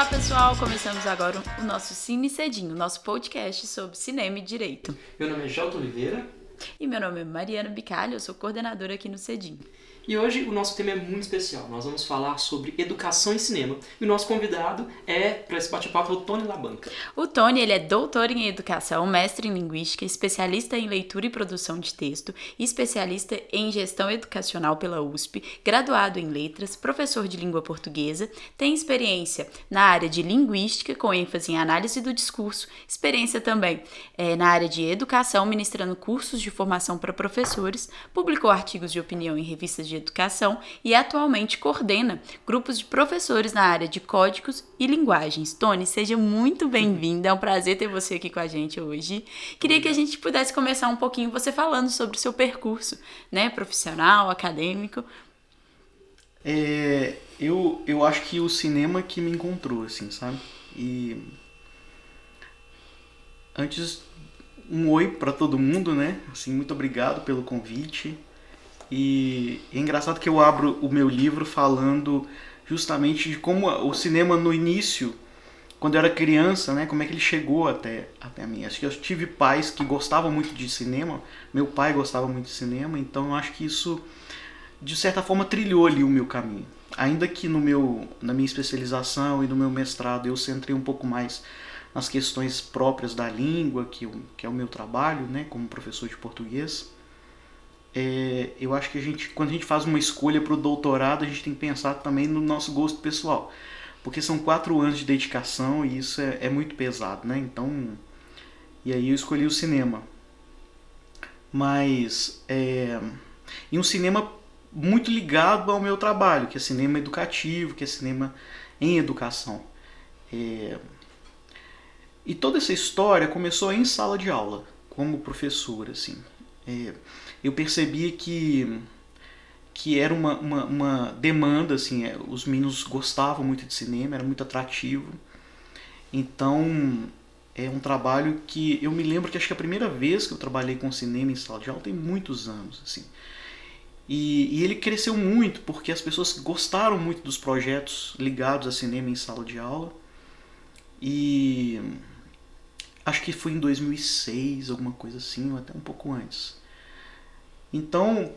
Olá pessoal, começamos agora o nosso Cine Cedinho, nosso podcast sobre cinema e direito. Meu nome é Gelto Oliveira. E meu nome é Mariana Bicalho, eu sou coordenadora aqui no Cedinho. E hoje o nosso tema é muito especial. Nós vamos falar sobre educação em cinema. E o nosso convidado é, para esse bate-papo, o Tony Labanca. O Tony ele é doutor em educação, mestre em linguística, especialista em leitura e produção de texto, especialista em gestão educacional pela USP, graduado em letras, professor de língua portuguesa, tem experiência na área de linguística, com ênfase em análise do discurso, experiência também é, na área de educação, ministrando cursos de formação para professores, publicou artigos de opinião em revistas de Educação e atualmente coordena grupos de professores na área de códigos e linguagens. Tony, seja muito bem-vinda, é um prazer ter você aqui com a gente hoje. Queria que a gente pudesse começar um pouquinho você falando sobre o seu percurso, né, profissional, acadêmico. É, eu, eu acho que o cinema que me encontrou, assim, sabe? E antes um oi para todo mundo, né? Assim, muito obrigado pelo convite. E é engraçado que eu abro o meu livro falando justamente de como o cinema no início, quando eu era criança, né, como é que ele chegou até, até mim. Acho que eu tive pais que gostavam muito de cinema, meu pai gostava muito de cinema, então eu acho que isso, de certa forma, trilhou ali o meu caminho. Ainda que no meu, na minha especialização e no meu mestrado eu centrei um pouco mais nas questões próprias da língua, que, que é o meu trabalho, né, como professor de português, é, eu acho que a gente, quando a gente faz uma escolha para o doutorado, a gente tem que pensar também no nosso gosto pessoal. Porque são quatro anos de dedicação e isso é, é muito pesado, né? Então, e aí eu escolhi o cinema. Mas, é, e um cinema muito ligado ao meu trabalho, que é cinema educativo, que é cinema em educação. É, e toda essa história começou em sala de aula, como professor, assim. É, eu percebia que que era uma, uma, uma demanda, assim, é, os meninos gostavam muito de cinema, era muito atrativo. Então, é um trabalho que eu me lembro que acho que a primeira vez que eu trabalhei com cinema em sala de aula tem muitos anos, assim. E, e ele cresceu muito porque as pessoas gostaram muito dos projetos ligados a cinema em sala de aula. E acho que foi em 2006, alguma coisa assim, ou até um pouco antes. Então,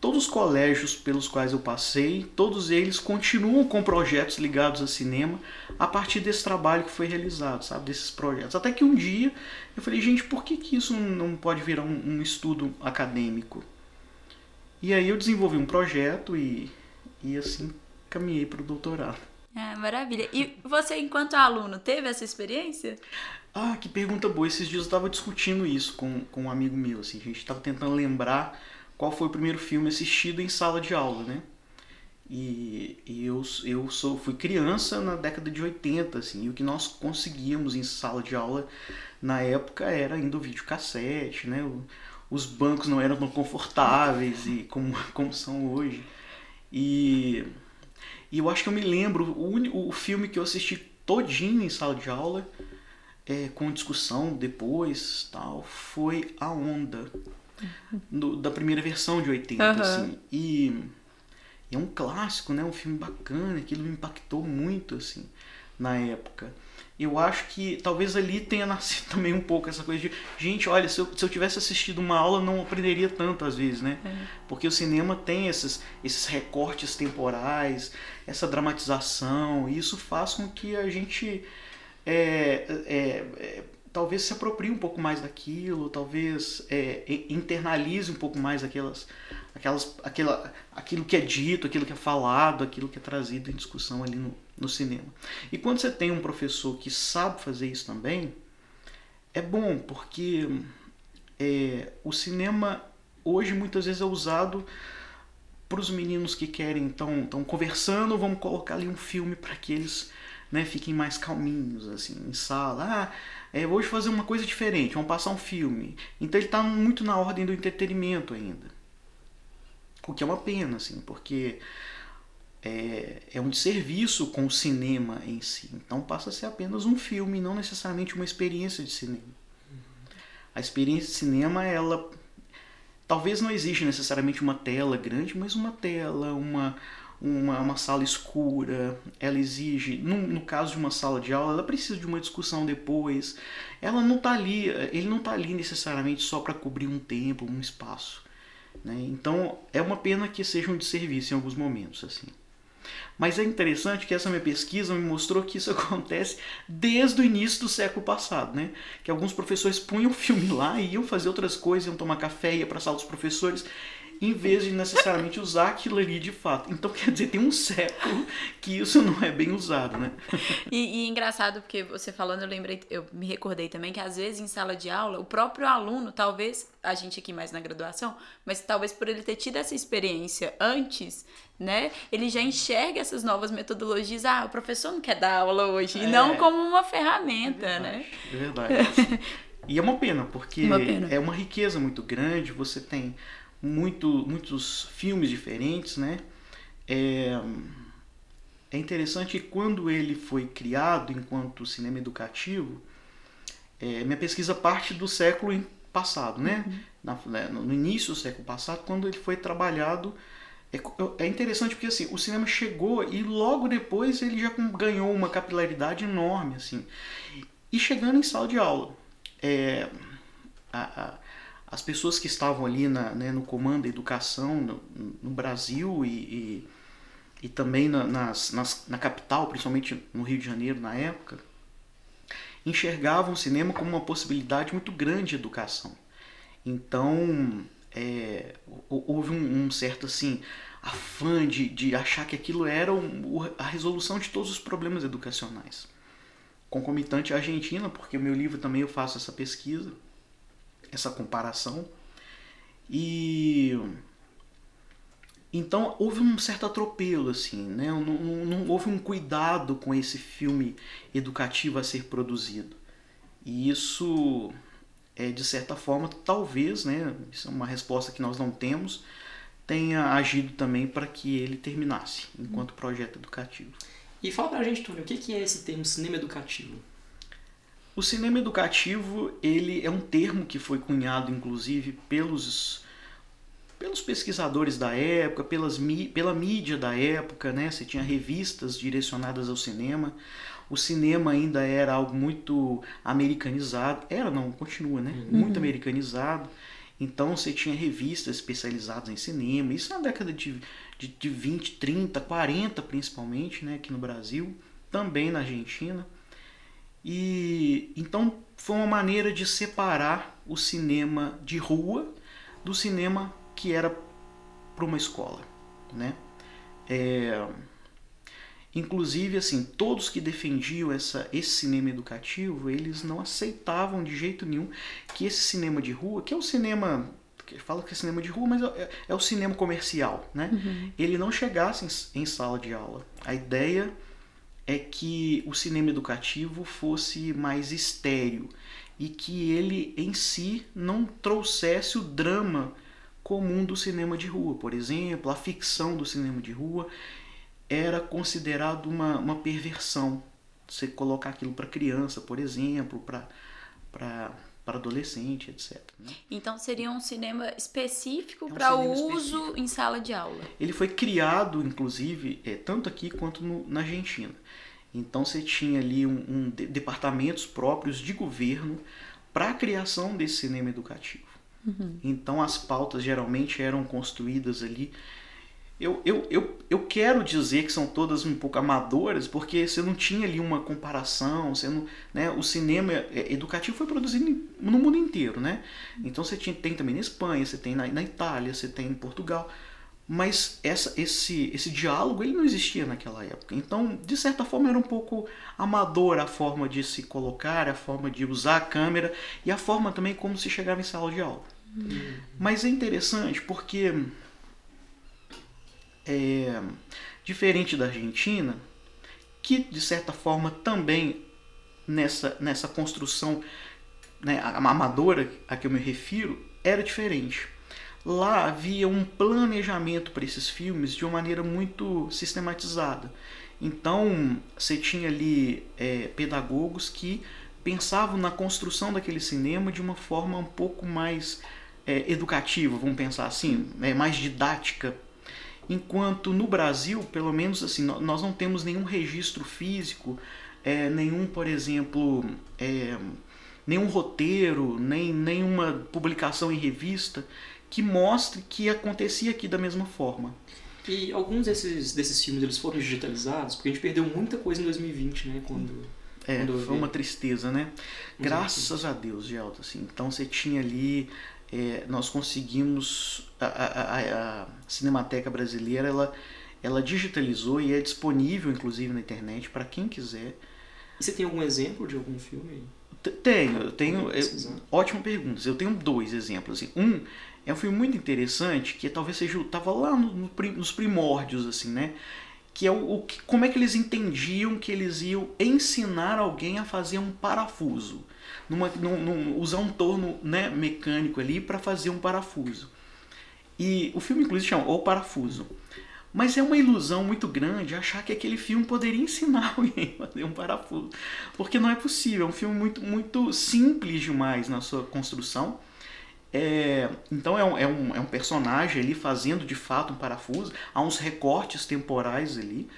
todos os colégios pelos quais eu passei, todos eles continuam com projetos ligados a cinema a partir desse trabalho que foi realizado, sabe, desses projetos. Até que um dia eu falei, gente, por que, que isso não pode virar um, um estudo acadêmico? E aí eu desenvolvi um projeto e, e assim caminhei para o doutorado. Ah, maravilha. E você, enquanto aluno, teve essa experiência? Ah, que pergunta boa. Esses dias eu estava discutindo isso com, com um amigo meu. Assim. A gente estava tentando lembrar qual foi o primeiro filme assistido em sala de aula, né? E, e eu, eu sou, fui criança na década de 80, assim, e o que nós conseguíamos em sala de aula na época era ainda o videocassete, né? O, os bancos não eram tão confortáveis e como, como são hoje. E, e eu acho que eu me lembro, o, o filme que eu assisti todinho em sala de aula é, com discussão depois tal foi a onda do, da primeira versão de 80 uhum. assim e, e, é um clássico né um filme bacana aquilo me impactou muito assim na época eu acho que talvez ali tenha nascido também um pouco essa coisa de gente olha se eu, se eu tivesse assistido uma aula não aprenderia tanto às vezes né é. porque o cinema tem esses esses recortes temporais essa dramatização e isso faz com que a gente é, é, é, talvez se aproprie um pouco mais daquilo, talvez é, internalize um pouco mais aquelas, aquelas, aquela, aquilo que é dito, aquilo que é falado, aquilo que é trazido em discussão ali no, no cinema. E quando você tem um professor que sabe fazer isso também, é bom, porque é, o cinema hoje muitas vezes é usado para os meninos que querem, estão conversando, vamos colocar ali um filme para que eles né, fiquem mais calminhos, assim, em sala. Ah, é, hoje fazer uma coisa diferente, vamos passar um filme. Então ele está muito na ordem do entretenimento ainda. O que é uma pena, assim, porque é, é um desserviço com o cinema em si. Então passa a ser apenas um filme, não necessariamente uma experiência de cinema. A experiência de cinema, ela, talvez não exija necessariamente uma tela grande, mas uma tela, uma, uma, uma sala escura, ela exige, no, no caso de uma sala de aula, ela precisa de uma discussão depois. Ela não está ali, ele não está ali necessariamente só para cobrir um tempo, um espaço. Né? Então é uma pena que seja um desserviço em alguns momentos. assim. Mas é interessante que essa minha pesquisa me mostrou que isso acontece desde o início do século passado, né? Que alguns professores punham o filme lá e iam fazer outras coisas, iam tomar café, ia para a sala dos professores em vez de necessariamente usar aquilo ali de fato. Então, quer dizer, tem um século que isso não é bem usado, né? E, e engraçado, porque você falando, eu lembrei, eu me recordei também que às vezes em sala de aula, o próprio aluno, talvez, a gente aqui mais na graduação, mas talvez por ele ter tido essa experiência antes, né? Ele já enxerga essas novas metodologias. Ah, o professor não quer dar aula hoje, é, e não como uma ferramenta, é né? É verdade. e é uma pena, porque uma pena. é uma riqueza muito grande, você tem muito, muitos filmes diferentes, né? É, é interessante que quando ele foi criado enquanto cinema educativo, é, minha pesquisa parte do século passado, né? Uhum. Na, né, no início do século passado, quando ele foi trabalhado. É, é interessante porque assim, o cinema chegou e logo depois ele já ganhou uma capilaridade enorme. assim E chegando em sala de aula. É, a, a, as pessoas que estavam ali na, né, no comando da educação no, no Brasil e, e, e também na, nas, nas, na capital, principalmente no Rio de Janeiro na época, enxergavam o cinema como uma possibilidade muito grande de educação. Então, é, houve um, um, certo assim afã de, de achar que aquilo era um, a resolução de todos os problemas educacionais. Concomitante à Argentina, porque o meu livro também eu faço essa pesquisa, essa comparação. E então houve um certo atropelo, assim, né? Não, não, não, houve um cuidado com esse filme educativo a ser produzido. E isso é de certa forma, talvez, né? Isso é uma resposta que nós não temos, tenha agido também para que ele terminasse enquanto projeto educativo. E fala pra gente, Túlio, o que é esse termo cinema educativo? O cinema educativo ele é um termo que foi cunhado inclusive pelos pelos pesquisadores da época, pelas, pela mídia da época, né? Você tinha revistas direcionadas ao cinema. O cinema ainda era algo muito americanizado. Era, não, continua, né? Uhum. Muito americanizado. Então você tinha revistas especializadas em cinema. Isso na década de, de, de 20, 30, 40 principalmente, né? Aqui no Brasil. Também na Argentina. E então foi uma maneira de separar o cinema de rua do cinema que era para uma escola, né? É, inclusive assim todos que defendiam essa esse cinema educativo eles não aceitavam de jeito nenhum que esse cinema de rua que é o cinema que fala que é cinema de rua mas é, é o cinema comercial né uhum. ele não chegasse em, em sala de aula a ideia é que o cinema educativo fosse mais estéreo e que ele em si não trouxesse o drama comum do cinema de rua. Por exemplo, a ficção do cinema de rua era considerado uma, uma perversão. Você colocar aquilo para criança, por exemplo, para para adolescente, etc. Né? Então seria um cinema específico é um para uso específico. em sala de aula. Ele foi criado, inclusive, é, tanto aqui quanto no, na Argentina. Então você tinha ali um, um de, departamentos próprios de governo para a criação desse cinema educativo. Uhum. Então as pautas geralmente eram construídas ali. Eu, eu, eu, eu quero dizer que são todas um pouco amadoras, porque você não tinha ali uma comparação, você não, né, o cinema é, educativo foi produzido no mundo inteiro, né? Então você tinha, tem também na Espanha, você tem na, na Itália, você tem em Portugal mas essa, esse, esse diálogo ele não existia naquela época. Então, de certa forma, era um pouco amador a forma de se colocar, a forma de usar a câmera e a forma também como se chegava em sala de aula. Uhum. Mas é interessante porque, é, diferente da Argentina, que de certa forma também nessa, nessa construção né, amadora a que eu me refiro, era diferente lá havia um planejamento para esses filmes de uma maneira muito sistematizada. Então você tinha ali é, pedagogos que pensavam na construção daquele cinema de uma forma um pouco mais é, educativa, vamos pensar assim, é mais didática. Enquanto no Brasil, pelo menos assim, nós não temos nenhum registro físico, é, nenhum, por exemplo, é, nenhum roteiro, nem nenhuma publicação em revista que mostre que acontecia aqui da mesma forma. E alguns desses, desses filmes eles foram digitalizados, porque a gente perdeu muita coisa em 2020, né? Quando, é, quando foi uma tristeza, né? Graças a Deus, Gelta, assim. Então você tinha ali, é, nós conseguimos, a, a, a, Cinemateca Brasileira, ela, ela digitalizou e é disponível, inclusive, na internet, para quem quiser. E você tem algum exemplo de algum filme? Tenho, eu tenho. Eu, ótima pergunta. Eu tenho dois exemplos. Assim. Um é um filme muito interessante que talvez seja estava lá no, no, nos primórdios assim, né? Que é o, o como é que eles entendiam que eles iam ensinar alguém a fazer um parafuso, numa, num, num, usar um torno né, mecânico ali para fazer um parafuso. E o filme inclusive chama O Parafuso. Mas é uma ilusão muito grande achar que aquele filme poderia ensinar alguém a fazer um parafuso. Porque não é possível. É um filme muito, muito simples demais na sua construção. É, então é um, é, um, é um personagem ali fazendo de fato um parafuso. Há uns recortes temporais ali.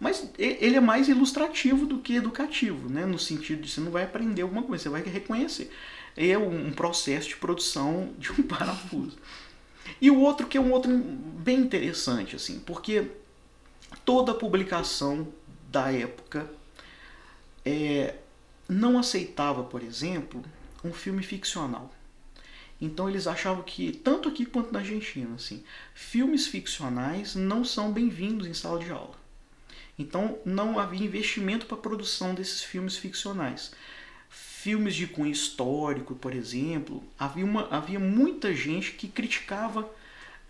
Mas ele é mais ilustrativo do que educativo, né? no sentido de você não vai aprender alguma coisa, você vai reconhecer. É um processo de produção de um parafuso. E o outro que é um outro bem interessante, assim, porque toda publicação da época é, não aceitava, por exemplo, um filme ficcional. Então eles achavam que, tanto aqui quanto na Argentina, assim, filmes ficcionais não são bem-vindos em sala de aula. Então não havia investimento para a produção desses filmes ficcionais filmes de cunho histórico, por exemplo, havia, uma, havia muita gente que criticava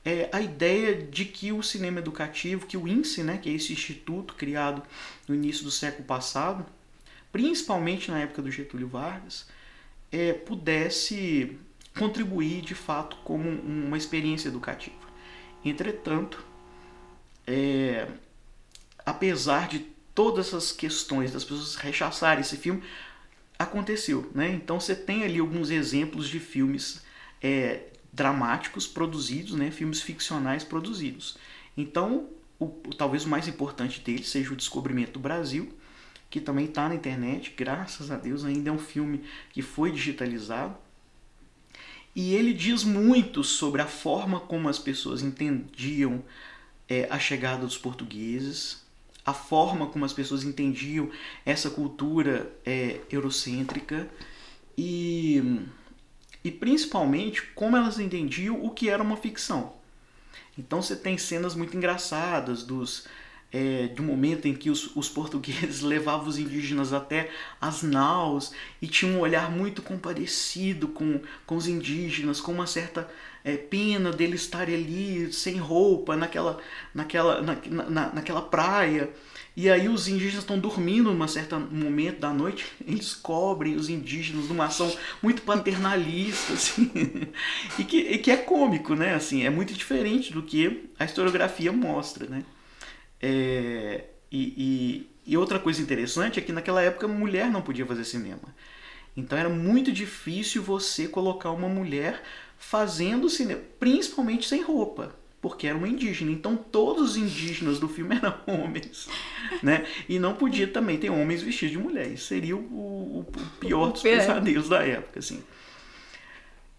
é, a ideia de que o cinema educativo, que o INSE, né, que é esse instituto criado no início do século passado, principalmente na época do Getúlio Vargas, é, pudesse contribuir de fato como uma experiência educativa. Entretanto, é, apesar de todas essas questões das pessoas rechaçarem esse filme, aconteceu. Né? Então você tem ali alguns exemplos de filmes é, dramáticos produzidos, né? filmes ficcionais produzidos. Então, o, talvez o mais importante deles seja o Descobrimento do Brasil, que também está na internet, graças a Deus, ainda é um filme que foi digitalizado. E ele diz muito sobre a forma como as pessoas entendiam é, a chegada dos portugueses, a forma como as pessoas entendiam essa cultura é, eurocêntrica e, e principalmente como elas entendiam o que era uma ficção. Então você tem cenas muito engraçadas dos é, de um momento em que os, os portugueses levavam os indígenas até as naus e tinham um olhar muito comparecido com, com os indígenas, com uma certa é, pena deles estarem ali sem roupa naquela, naquela, na, na, naquela praia. E aí os indígenas estão dormindo num certo momento da noite, eles cobrem os indígenas numa ação muito paternalista, assim, e, que, e que é cômico, né? Assim, é muito diferente do que a historiografia mostra, né? É, e, e, e outra coisa interessante é que naquela época mulher não podia fazer cinema. Então era muito difícil você colocar uma mulher fazendo cinema, principalmente sem roupa, porque era uma indígena. Então todos os indígenas do filme eram homens, né? E não podia também ter homens vestidos de mulher. Isso seria o, o, o pior dos pesadelos da época, assim.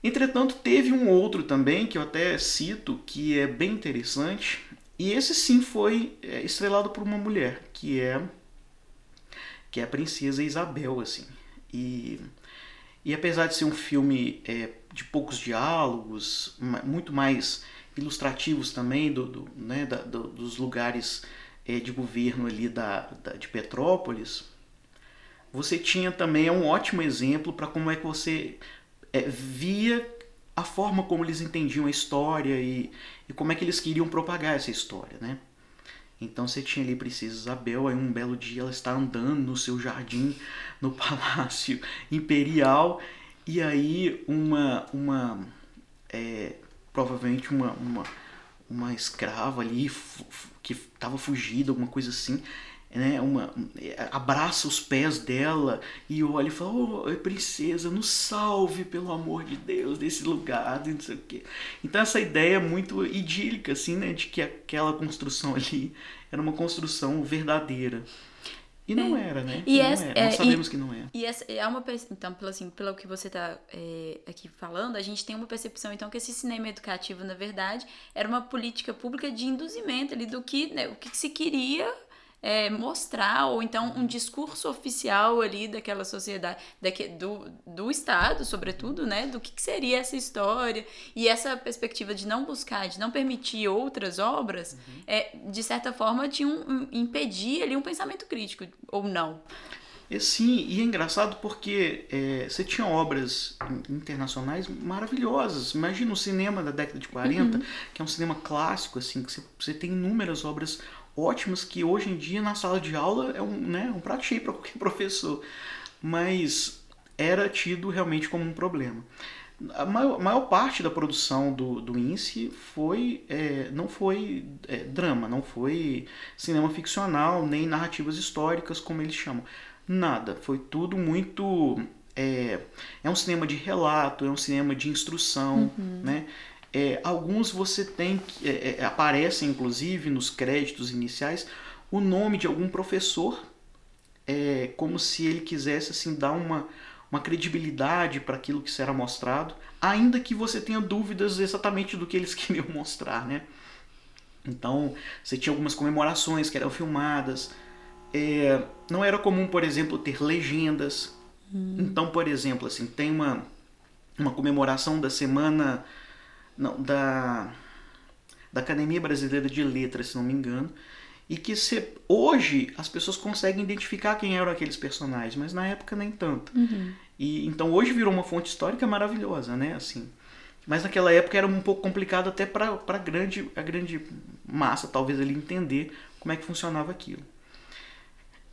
Entretanto, teve um outro também que eu até cito que é bem interessante, e esse sim foi é, estrelado por uma mulher, que é que é a princesa Isabel, assim. E e apesar de ser um filme é, de poucos diálogos, muito mais ilustrativos também do, do né, da, do, dos lugares é, de governo ali da, da, de Petrópolis, você tinha também é um ótimo exemplo para como é que você é, via a forma como eles entendiam a história e, e como é que eles queriam propagar essa história, né? Então você tinha ali Princesa Isabel, aí um belo dia ela está andando no seu jardim, no palácio imperial, e aí uma, uma é, provavelmente uma, uma, uma escrava ali que estava fugida, alguma coisa assim, né, uma, abraça os pés dela e olha e fala, oh, princesa, nos salve pelo amor de Deus desse lugar, não sei o quê. Então essa ideia é muito idílica, assim, né, de que aquela construção ali era uma construção verdadeira. E não é. era, né? E não essa, era. Nós é, sabemos e, que não é. E essa é uma então, pelo assim, pelo que você está é, aqui falando, a gente tem uma percepção então que esse cinema educativo, na verdade, era uma política pública de induzimento ali do que, né, o que se queria é, mostrar, ou então um discurso oficial ali daquela sociedade, daque, do, do Estado, sobretudo, né? Do que, que, seria essa história. E essa perspectiva de não buscar, de não permitir outras obras, uhum. é, de certa forma, tinha um, um, impedir ali um pensamento crítico, ou não. É, sim, e é engraçado porque é, você tinha obras internacionais maravilhosas. Imagina o cinema da década de 40, uhum. que é um cinema clássico, assim, que você, você tem inúmeras obras ótimas que hoje em dia na sala de aula é um, né, um prato cheio para qualquer professor. Mas era tido realmente como um problema. A maior, maior parte da produção do, do INSE foi, é, não foi é, drama, não foi cinema ficcional, nem narrativas históricas, como eles chamam. Nada. Foi tudo muito. É, é um cinema de relato, é um cinema de instrução, uhum. né? É, alguns você tem que é, é, aparecem inclusive nos créditos iniciais o nome de algum professor, é, como se ele quisesse assim dar uma, uma credibilidade para aquilo que será mostrado, ainda que você tenha dúvidas exatamente do que eles queriam mostrar, né? Então você tinha algumas comemorações que eram filmadas. É, não era comum, por exemplo, ter legendas. Hum. Então, por exemplo, assim tem uma uma comemoração da semana não, da, da Academia Brasileira de Letras, se não me engano, e que se, hoje as pessoas conseguem identificar quem eram aqueles personagens, mas na época nem tanto. Uhum. E então hoje virou uma fonte histórica maravilhosa, né? Assim, mas naquela época era um pouco complicado até para a grande, a grande massa, talvez, ele entender como é que funcionava aquilo.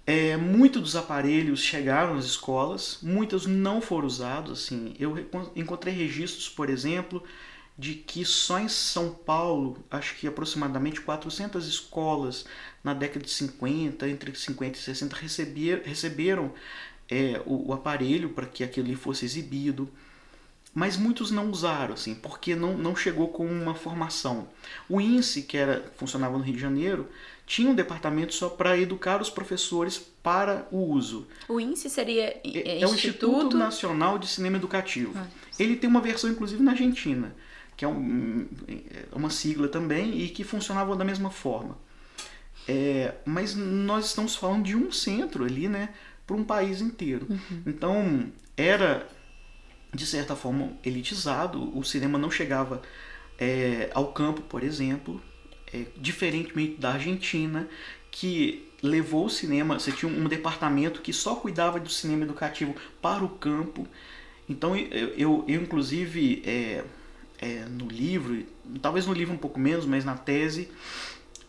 É, muitos dos aparelhos chegaram às escolas, muitos não foram usados. Assim, eu encontrei registros, por exemplo, de que só em São Paulo, acho que aproximadamente 400 escolas na década de 50, entre 50 e 60, receber, receberam é, o, o, aparelho para que aquilo fosse exibido. Mas muitos não usaram, assim, porque não, não chegou com uma formação. O INSE, que era, funcionava no Rio de Janeiro, tinha um departamento só para educar os professores para o uso. O INSE seria é, é, é o Instituto Nacional de Cinema Educativo. Ah, Ele tem uma versão, inclusive, na Argentina que é um, uma sigla também e que funcionava da mesma forma. É, mas nós estamos falando de um centro ali, né, para um país inteiro. Uhum. Então era de certa forma elitizado. O cinema não chegava é, ao campo, por exemplo, é, diferentemente da Argentina, que levou o cinema. Você tinha um departamento que só cuidava do cinema educativo para o campo. Então eu, eu, eu inclusive é, é, no livro, talvez no livro um pouco menos, mas na tese,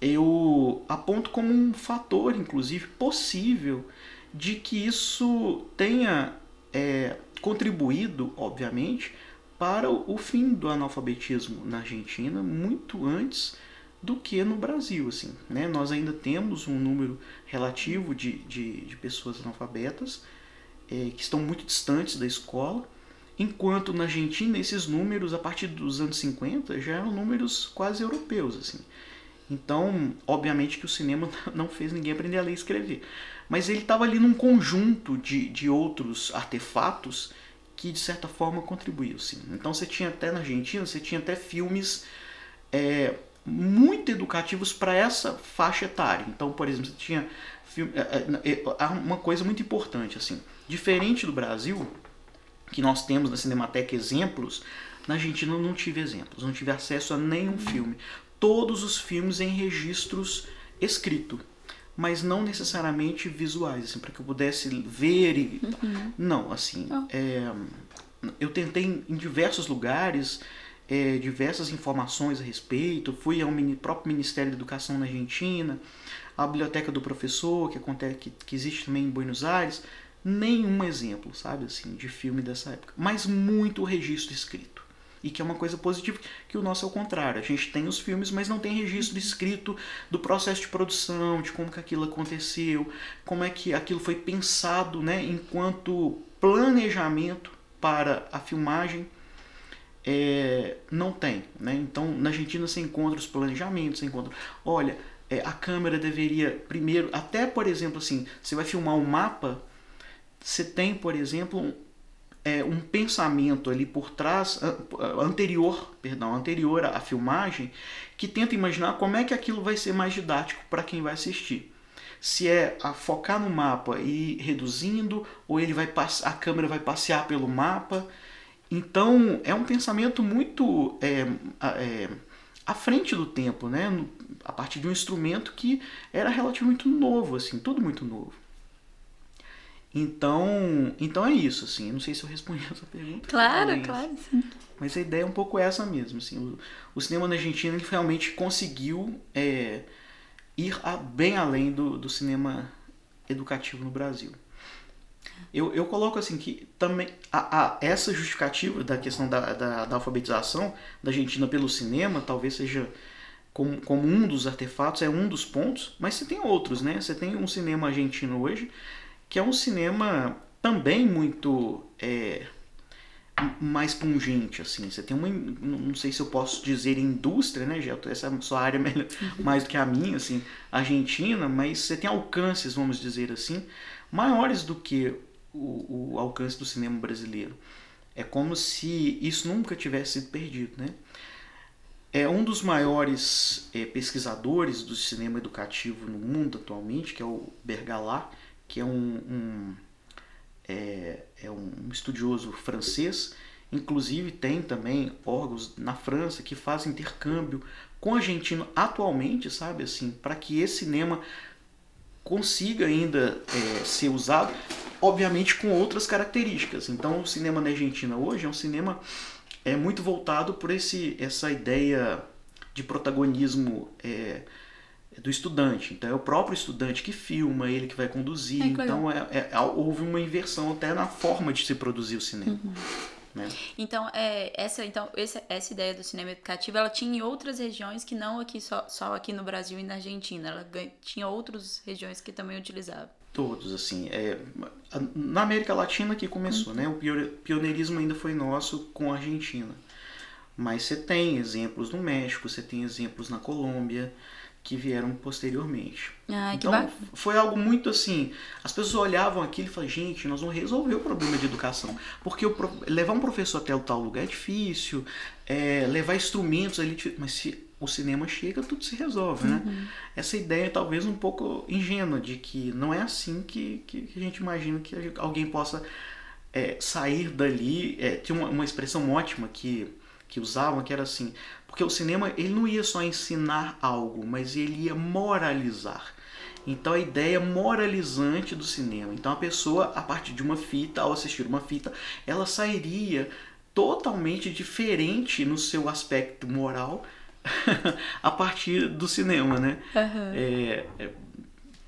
eu aponto como um fator, inclusive, possível de que isso tenha é, contribuído, obviamente, para o fim do analfabetismo na Argentina muito antes do que no Brasil. Assim, né? Nós ainda temos um número relativo de, de, de pessoas analfabetas é, que estão muito distantes da escola Enquanto na Argentina esses números a partir dos anos 50 já eram números quase europeus assim. Então, obviamente que o cinema não fez ninguém aprender a ler e escrever. Mas ele estava ali num conjunto de, de outros artefatos que de certa forma contribuíam. Sim. Então você tinha até na Argentina, você tinha até filmes é, muito educativos para essa faixa etária. Então, por exemplo, você tinha filme, é, é, é uma coisa muito importante assim, diferente do Brasil, que nós temos na Cinemateca exemplos, na Argentina eu não tive exemplos, não tive acesso a nenhum filme. Todos os filmes em registros escrito, mas não necessariamente visuais, assim, para que eu pudesse ver e uhum. não, assim, oh. é, eu tentei em diversos lugares é, diversas informações a respeito, fui ao próprio Ministério da Educação na Argentina, a biblioteca do professor que acontece que, que existe também em Buenos Aires, nenhum exemplo, sabe, assim, de filme dessa época, mas muito registro escrito. e que é uma coisa positiva, que o nosso é o contrário. A gente tem os filmes, mas não tem registro escrito do processo de produção, de como que aquilo aconteceu, como é que aquilo foi pensado, né, enquanto planejamento para a filmagem. É, não tem, né? Então, na Argentina você encontra os planejamentos, você encontra, olha, é, a câmera deveria primeiro, até por exemplo assim, você vai filmar um mapa, você tem, por exemplo, é, um pensamento ali por trás, anterior, perdão, anterior à filmagem, que tenta imaginar como é que aquilo vai ser mais didático para quem vai assistir. Se é a focar no mapa e ir reduzindo, ou ele vai a câmera vai passear pelo mapa. Então é um pensamento muito é, é, à frente do tempo, né? a partir de um instrumento que era relativamente novo, assim, tudo muito novo. Então, então é isso, assim. Eu não sei se eu respondi essa pergunta. Claro, mas, claro, sim. Mas a ideia é um pouco essa mesmo, assim. O, o cinema na Argentina ele realmente conseguiu é, ir a, bem além do, do cinema educativo no Brasil. Eu, eu coloco assim que também a, a, essa justificativa da questão da, da, da alfabetização da Argentina pelo cinema talvez seja como, como um dos artefatos, é um dos pontos, mas você tem outros, né? Você tem um cinema argentino hoje que é um cinema também muito é, mais pungente, assim. Você tem uma, não sei se eu posso dizer indústria, né, Gelto? Essa é a sua área melhor, mais do que a minha, assim, argentina, mas você tem alcances, vamos dizer assim, maiores do que o, o alcance do cinema brasileiro. É como se isso nunca tivesse sido perdido, né? É um dos maiores é, pesquisadores do cinema educativo no mundo atualmente, que é o Bergalat, que é um, um é, é um estudioso francês. Inclusive tem também órgãos na França que fazem intercâmbio com o argentino atualmente, sabe assim, para que esse cinema consiga ainda é, ser usado, obviamente com outras características. Então, o cinema na Argentina hoje é um cinema é muito voltado por esse essa ideia de protagonismo é, do estudante. Então é o próprio estudante que filma, ele que vai conduzir. É, então é, é, houve uma inversão até na forma de se produzir o cinema. Uhum. Né? Então, é, essa, então essa, essa ideia do cinema educativo, ela tinha em outras regiões que não aqui só, só aqui no Brasil e na Argentina. Ela tinha outras regiões que também utilizavam. Todos, assim. É, na América Latina que começou, uhum. né? O pioneirismo ainda foi nosso com a Argentina. Mas você tem exemplos no México, você tem exemplos na Colômbia, que vieram posteriormente. Ah, então foi algo muito assim. As pessoas olhavam aquilo e falavam, gente, nós vamos resolver o problema de educação. Porque o, levar um professor até o tal lugar é difícil, é, levar instrumentos ali, mas se o cinema chega, tudo se resolve, né? Uhum. Essa ideia é talvez um pouco ingênua de que não é assim que, que, a gente imagina que alguém possa é, sair dali. É, tinha uma, uma expressão ótima que, que usavam que era assim porque o cinema ele não ia só ensinar algo, mas ele ia moralizar. Então a ideia moralizante do cinema. Então a pessoa, a partir de uma fita, ao assistir uma fita, ela sairia totalmente diferente no seu aspecto moral a partir do cinema, né? Uhum. É, é,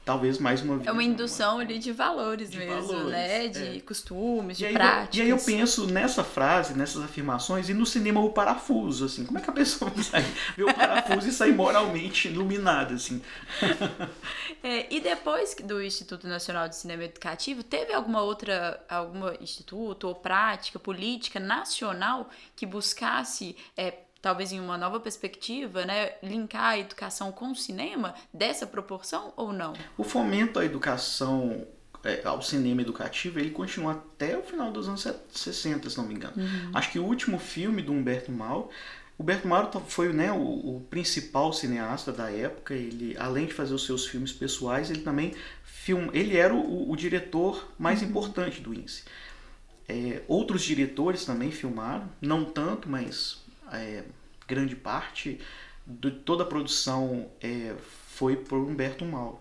talvez mais uma vez. É uma indução ali de valores de mesmo, valores, né? De é. costumes, de e práticas. e aí eu penso nessa frase, nessas afirmações, e no cinema o parafuso, assim. Como é que a pessoa vai ver o parafuso e sair moralmente iluminada, assim? É, e depois do Instituto Nacional de Cinema Educativo, teve alguma outra, algum instituto ou prática política nacional que buscasse é, talvez em uma nova perspectiva, né, linkar a educação com o cinema dessa proporção ou não? O fomento à educação é, ao cinema educativo, ele continua até o final dos anos 60, se não me engano. Uhum. Acho que o último filme do Humberto Mauro, Humberto Mauro foi né, o, o, principal cineasta da época. Ele, além de fazer os seus filmes pessoais, ele também film, ele era o, o diretor mais uhum. importante do INSE. É, outros diretores também filmaram, não tanto, mas é, grande parte de toda a produção é, foi por Humberto Mauro.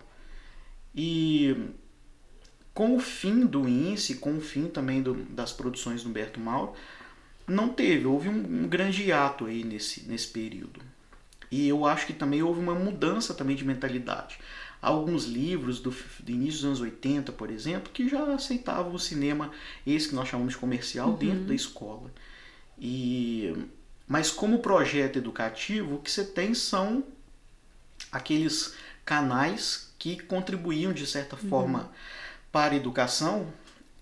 E com o fim do INSE, com o fim também do, das produções do Humberto Mauro, não teve, houve um, um grande hiato aí nesse, nesse período. E eu acho que também houve uma mudança também de mentalidade. Há alguns livros do, do, início dos anos 80, por exemplo, que já aceitavam o cinema, esse que nós chamamos de comercial, uhum. dentro da escola. E Mas como projeto educativo, o que você tem são aqueles canais que contribuíam de certa uhum. forma para a educação,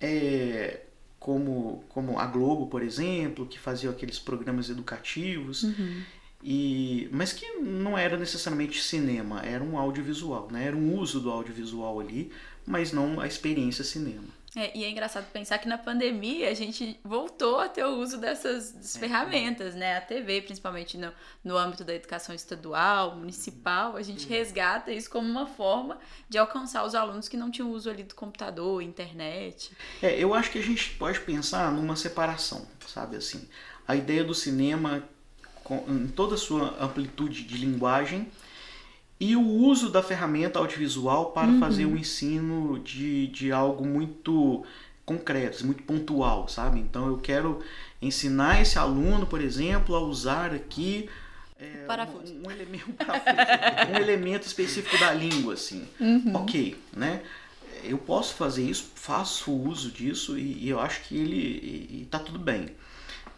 é, como, como a Globo, por exemplo, que fazia aqueles programas educativos, uhum. e, mas que não era necessariamente cinema, era um audiovisual, né? era um uso do audiovisual ali, mas não a experiência cinema. É, e é engraçado pensar que na pandemia a gente voltou a ter o uso dessas é, ferramentas, né? A TV, principalmente no, no âmbito da educação estadual, municipal, a gente uhum. resgata isso como uma forma de alcançar os alunos que não tinham uso ali do computador, internet. É, eu acho que a gente pode pensar numa separação, sabe assim? A ideia do cinema com, em toda a sua amplitude de linguagem e o uso da ferramenta audiovisual para uhum. fazer um ensino de, de algo muito concreto, muito pontual, sabe? Então eu quero ensinar esse aluno, por exemplo, a usar aqui é, um, um, elemento, um elemento específico da língua, assim. Uhum. Ok, né? Eu posso fazer isso, faço uso disso e, e eu acho que ele está tudo bem.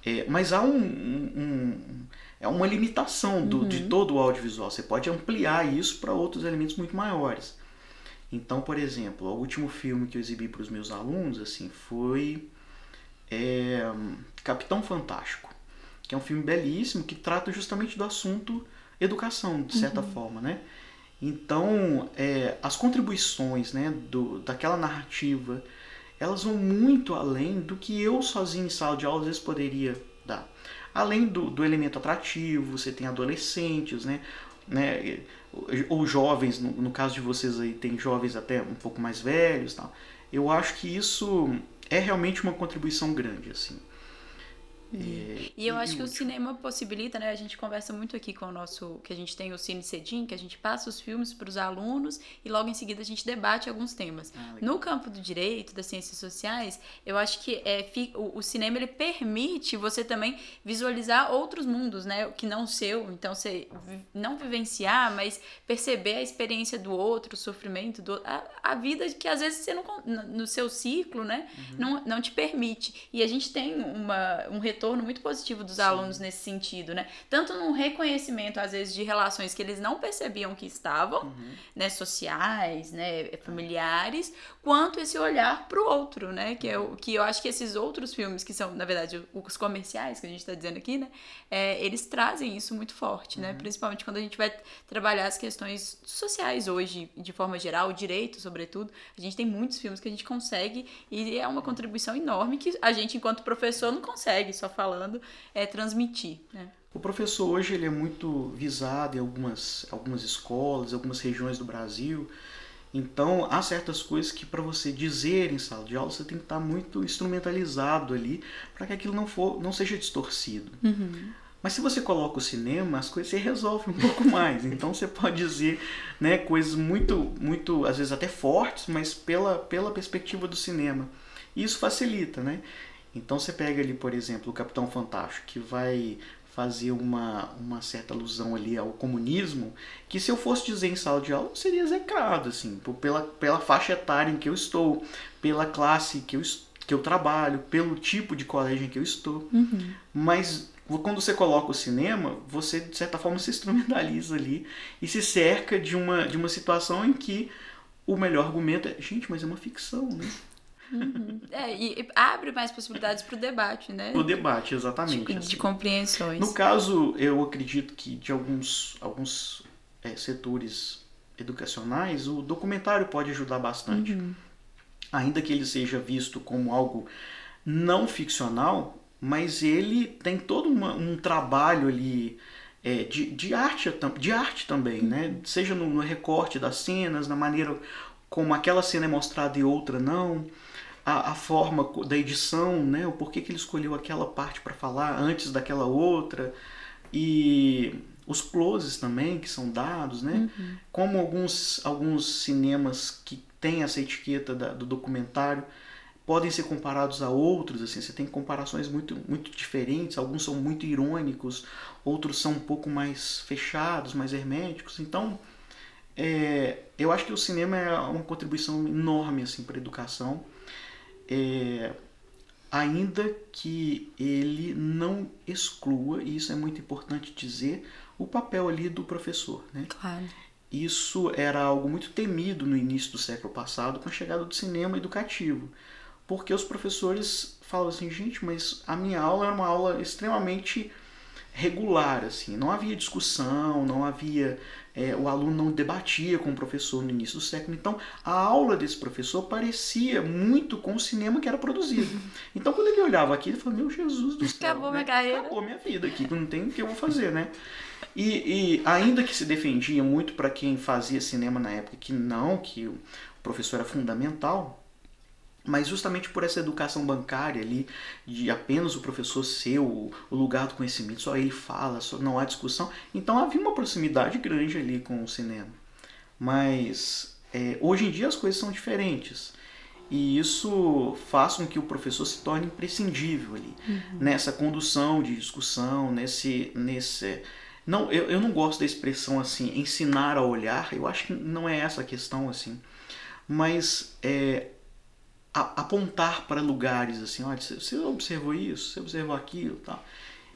É, mas há um, um, é uma limitação do, uhum. de todo o audiovisual. Você pode ampliar isso para outros elementos muito maiores. Então, por exemplo, o último filme que eu exibi para os meus alunos assim foi é, Capitão Fantástico, que é um filme belíssimo que trata justamente do assunto educação, de certa uhum. forma, né? Então, é, as contribuições né, do, daquela narrativa, elas vão muito além do que eu sozinho em sala de aula às vezes poderia dar. Além do, do elemento atrativo, você tem adolescentes, né? né? Ou jovens, no, no caso de vocês aí, tem jovens até um pouco mais velhos tal. Eu acho que isso é realmente uma contribuição grande, assim. É, e eu acho que o cinema possibilita, né? A gente conversa muito aqui com o nosso. que a gente tem o Cine Cedim, que a gente passa os filmes para os alunos e logo em seguida a gente debate alguns temas. Ah, no campo do direito, das ciências sociais, eu acho que é, o, o, cinema ele permite você também visualizar outros mundos, né? Que não o seu. Então, você não vivenciar, mas perceber a experiência do outro, o sofrimento do a, a vida que às vezes você não. no seu ciclo, né? Uhum. Não, não te permite. E a gente tem uma, um retorno retorno muito positivo dos Sim. alunos nesse sentido, né? Tanto no reconhecimento, às vezes, de relações que eles não percebiam que estavam, uhum. né? Sociais, né? Familiares, quanto esse olhar para o outro, né? Que, é o, que eu acho que esses outros filmes, que são, na verdade, os comerciais que a gente está dizendo aqui, né? É, eles trazem isso muito forte, né? uhum. né? Principalmente quando a gente vai trabalhar as questões sociais hoje, de forma geral, o direito, sobretudo. A gente tem muitos filmes que a gente consegue e é uma contribuição enorme que a gente, enquanto professor, não consegue só falando, é transmitir. Né? O professor hoje ele é muito visado em algumas, algumas escolas, algumas regiões do Brasil. Então, há certas coisas que para você dizer em sala de aula, você tem que estar muito instrumentalizado ali para que aquilo não, for, não seja distorcido. Uhum. Mas se você coloca o cinema, as coisas se resolvem um pouco mais. Então você pode dizer né, coisas muito, muito, às vezes até fortes, mas pela, pela perspectiva do cinema. E isso facilita, né? Então você pega ali, por exemplo, o Capitão Fantástico, que vai fazer uma, uma certa alusão ali ao comunismo, que se eu fosse dizer em sala de aula, seria execrado, assim, pela, pela faixa etária em que eu estou, pela classe que eu, que eu trabalho, pelo tipo de colégio em que eu estou. Uhum. Mas quando você coloca o cinema, você de certa forma se instrumentaliza ali e se cerca de uma, de uma situação em que o melhor argumento é, gente, mas é uma ficção, né? Uhum. É, e abre mais possibilidades para o debate, né? O debate, exatamente. De, assim. de, compreensões. No caso, eu acredito que de alguns, alguns é, setores educacionais, o documentário pode ajudar bastante. Uhum. Ainda que ele seja visto como algo não ficcional, mas ele tem todo uma, um trabalho ali é, de, de, arte, de arte também, né? uhum. né? Seja no, no recorte das cenas, na maneira como aquela cena é mostrada e outra não a, a, forma da edição, né? O porquê que ele escolheu aquela parte para falar antes daquela outra e os closes também que são dados, né? Uhum. Como alguns alguns cinemas que têm essa etiqueta da, do documentário podem ser comparados a outros, assim, você tem comparações muito muito diferentes, alguns são muito irônicos, outros são um pouco mais fechados, mais herméticos. Então, é, eu acho que o cinema é uma contribuição enorme assim para a educação. É, ainda que ele não exclua, e isso é muito importante dizer, o papel ali do professor. Né? Claro. Isso era algo muito temido no início do século passado com a chegada do cinema educativo, porque os professores falam assim, gente, mas a minha aula era uma aula extremamente regular, assim, não havia discussão, não havia é, o aluno não debatia com o professor no início do século. Então, a aula desse professor parecia muito com o cinema que era produzido. Então, quando ele olhava aqui, ele falou: Meu Jesus do céu, acabou né? minha carreira, acabou minha vida aqui, não tem o que eu vou fazer, né? E, e ainda que se defendia muito para quem fazia cinema na época que não, que o professor era fundamental, mas justamente por essa educação bancária ali, de apenas o professor ser o, o, lugar do conhecimento, só ele fala, só não há discussão, então havia uma proximidade grande ali com o cinema. Mas é, hoje em dia as coisas são diferentes. E isso faz com que o professor se torne imprescindível ali, uhum. nessa condução de discussão, nesse. nesse não, eu, eu não gosto da expressão assim, ensinar a olhar, eu acho que não é essa a questão assim. Mas é, apontar para lugares assim, olha, você observou isso, você observou aquilo, tá?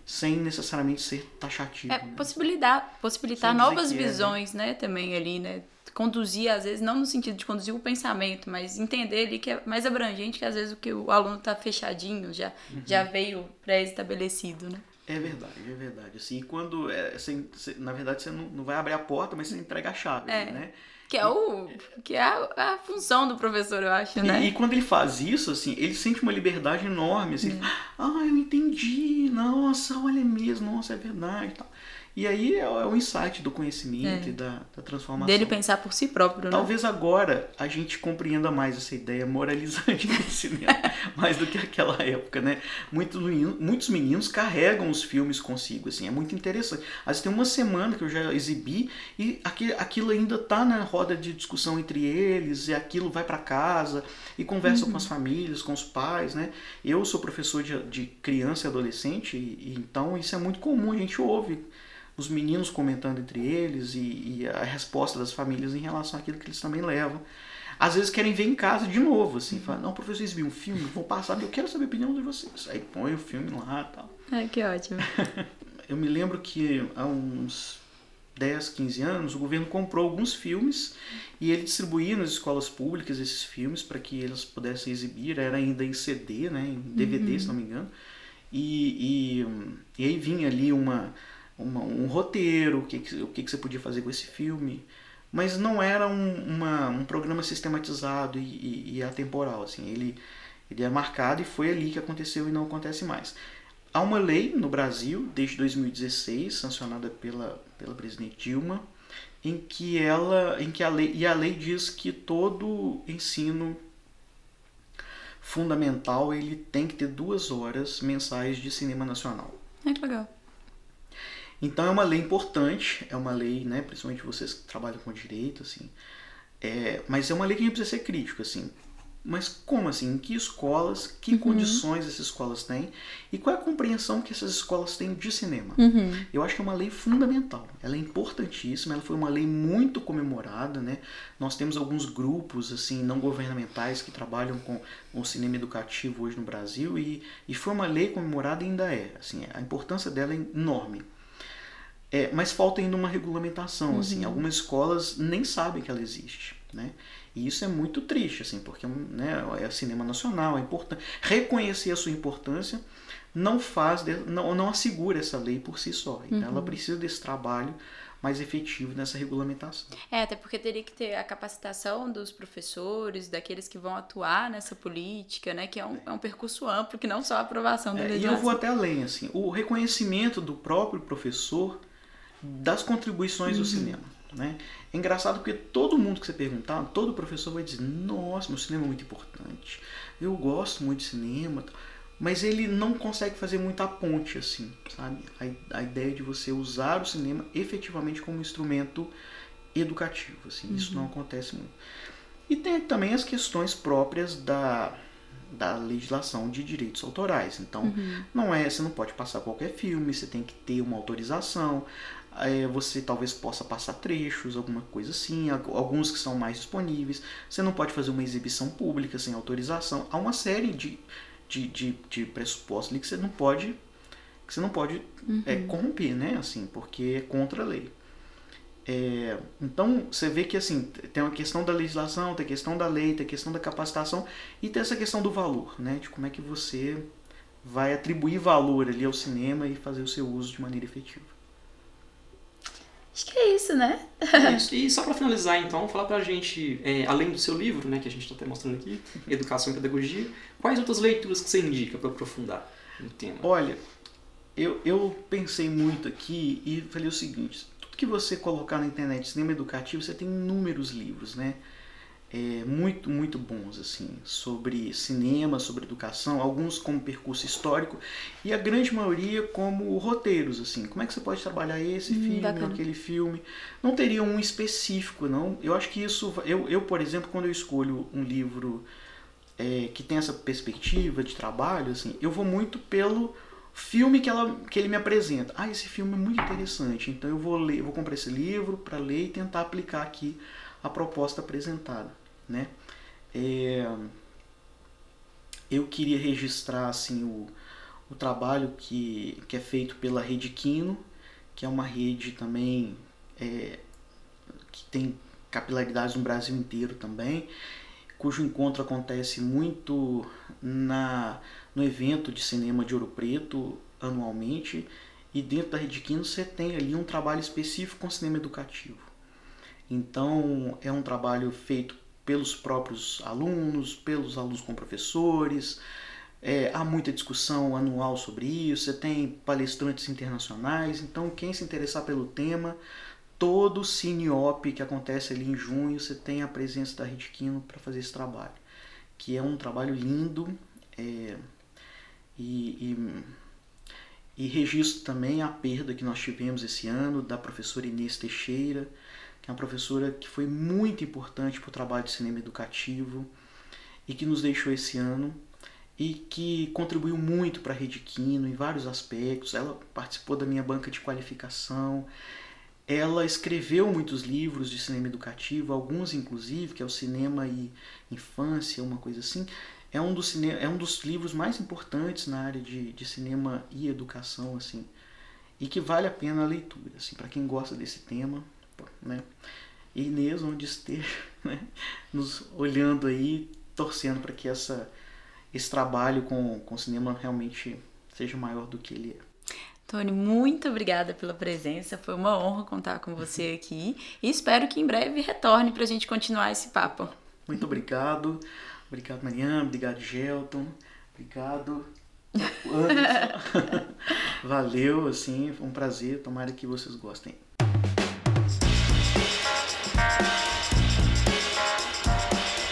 sem necessariamente ser taxativo. É, né? possibilitar, possibilitar novas visões, é, né? né? Também ali, né? Conduzir, às vezes, não no sentido de conduzir o pensamento, mas entender ali que é mais abrangente que às vezes o que o aluno está fechadinho, já, uhum. já veio pré-estabelecido, né? É verdade, é verdade. Assim, quando, é, você, na verdade, você não, não vai abrir a porta, mas você entrega a chave, é. né? Que é, o, que é a, a função do professor, eu acho, né? E, e, quando ele faz isso, assim, ele sente uma liberdade enorme, assim, é. ah, eu entendi, nossa, olha mesmo, nossa, é verdade, tal. E aí é, é o insight do conhecimento é. e da, da, transformação. Dele pensar por si próprio, né? Talvez agora a gente compreenda mais essa ideia moralizante do cinema, mais do que aquela época, né? Muitos meninos, muitos meninos carregam os filmes consigo, assim, é muito interessante. Às vezes tem uma semana que eu já exibi e aquilo ainda tá na roda de discussão entre eles, e aquilo vai para casa e conversa uhum. com as famílias, com os pais, né? Eu sou professor de, de criança e adolescente, e, e então isso é muito comum, a gente ouve os meninos comentando entre eles e, e, a resposta das famílias em relação àquilo que eles também levam. Às vezes querem ver em casa de novo, assim, falam, não, professor, vocês viram um filme? Vou passar, eu quero saber a opinião de vocês. Aí põe o filme lá e tal. Ai, que ótimo. eu me lembro que há uns 10, 15 anos, o governo comprou alguns filmes e ele distribuía nas escolas públicas esses filmes para que eles pudessem exibir. Era ainda em CD, né, em DVD, uhum. se não me engano. E, e, e aí vinha ali uma uma, um roteiro, o que, o que, que você podia fazer com esse filme. Mas não era um, uma, um programa sistematizado e, e, e, atemporal. Assim. Ele, ele é marcado e foi ali que aconteceu e não acontece mais. Há uma lei no Brasil, desde 2016, sancionada pela, pela presidente Dilma, em que ela em que a lei e a lei diz que todo ensino fundamental ele tem que ter duas horas mensais de cinema nacional. É que legal. Então é uma lei importante, é uma lei, né, principalmente vocês que trabalham com direito, assim, é, mas é uma lei que a gente precisa ser crítico, assim. Mas como assim? Em que escolas, que uhum. condições essas escolas têm e qual é a compreensão que essas escolas têm de cinema? Uhum. Eu acho que é uma lei fundamental. Ela é importantíssima. Ela foi uma lei muito comemorada, né? Nós temos alguns grupos assim não governamentais que trabalham com o cinema educativo hoje no Brasil e, e foi uma lei comemorada e ainda é. Assim, a importância dela é enorme. É, mas falta ainda uma regulamentação, uhum. assim. Algumas escolas nem sabem que ela existe, né? E isso é muito triste, assim, porque né, é cinema nacional, é importante. Reconhecer a sua importância não faz, não, não assegura essa lei por si só. Então uhum. ela precisa desse trabalho mais efetivo nessa regulamentação. É, até porque teria que ter a capacitação dos professores, daqueles que vão atuar nessa política, né? Que é um, é um percurso amplo, que não só a aprovação da é, legislação. E eu vou até além, assim, o reconhecimento do próprio professor das contribuições uhum. do cinema. Né? É engraçado porque todo mundo que você perguntar, todo professor vai dizer: Nossa, meu cinema é muito importante, eu gosto muito de cinema, mas ele não consegue fazer muita ponte assim, sabe? A, a ideia de você usar o cinema efetivamente como instrumento educativo, assim, uhum. isso não acontece muito. E tem também as questões próprias da, da legislação de direitos autorais. Então, uhum. não é, você não pode passar qualquer filme, você tem que ter uma autorização é, você talvez possa passar trechos, alguma coisa assim, alguns que são mais disponíveis. Você não pode fazer uma exibição pública sem autorização. Há uma série de, de, de, de pressuposto ali que você não pode que você não pode uhum. é, corromper, né? Assim, porque é contra a lei. É, então você vê que assim tem uma questão da legislação, tem a questão da lei, tem a questão da capacitação e tem essa questão do valor, né? De como é que você vai atribuir valor ali ao cinema e fazer o seu uso de maneira efetiva. Acho que é isso, né? É isso. E só para finalizar, então, falar pra gente, é, além do seu livro, né, que a gente está até mostrando aqui, Educação e Pedagogia, quais outras leituras que você indica para aprofundar no tema? Olha, eu, eu pensei muito aqui e falei o seguinte: tudo que você colocar na internet, cinema educativo, você tem inúmeros livros, né? É, muito, muito bons, assim, sobre cinema, sobre educação, alguns como percurso histórico e a grande maioria como roteiros, assim. Como é que você pode trabalhar esse hum, filme, bacana. aquele filme? Não teria um específico, não. Eu acho que isso, eu, eu por exemplo, quando eu escolho um livro é, que tem essa perspectiva de trabalho, assim, eu vou muito pelo filme que, ela, que ele me apresenta. Ah, esse filme é muito interessante, então eu vou ler, vou comprar esse livro para ler e tentar aplicar aqui a proposta apresentada, né? É, eu queria registrar assim o, o trabalho que, que é feito pela Rede Quino, que é uma rede também é, que tem capilaridades no Brasil inteiro também, cujo encontro acontece muito na no evento de cinema de Ouro Preto anualmente e dentro da Rede Quino você tem ali um trabalho específico com cinema educativo. Então é um trabalho feito pelos próprios alunos, pelos alunos com professores, é, há muita discussão anual sobre isso, você tem palestrantes internacionais, então quem se interessar pelo tema, todo o Cineop que acontece ali em junho, você tem a presença da Rede Quino para fazer esse trabalho, que é um trabalho lindo, é, e, e, e registro também a perda que nós tivemos esse ano da professora Inês Teixeira, que é uma professora que foi muito importante para o trabalho de cinema educativo e que nos deixou esse ano e que contribuiu muito para a Rede Quino em vários aspectos. Ela participou da minha banca de qualificação, ela escreveu muitos livros de cinema educativo, alguns inclusive, que é o Cinema e Infância, uma coisa assim. É um dos, cine... é um dos livros mais importantes na área de, de cinema e educação, assim, e que vale a pena a leitura, assim, para quem gosta desse tema, né? E Inês, onde esteja, né? nos olhando aí, torcendo para que essa, esse trabalho com, com cinema realmente seja maior do que ele é. Tony, muito obrigada pela presença. Foi uma honra contar com você aqui e espero que em breve retorne para a gente continuar esse papo. Muito obrigado. Obrigado, Mariana. Obrigado, Gelton. Obrigado. Valeu, assim, foi um prazer. Tomara que vocês gostem.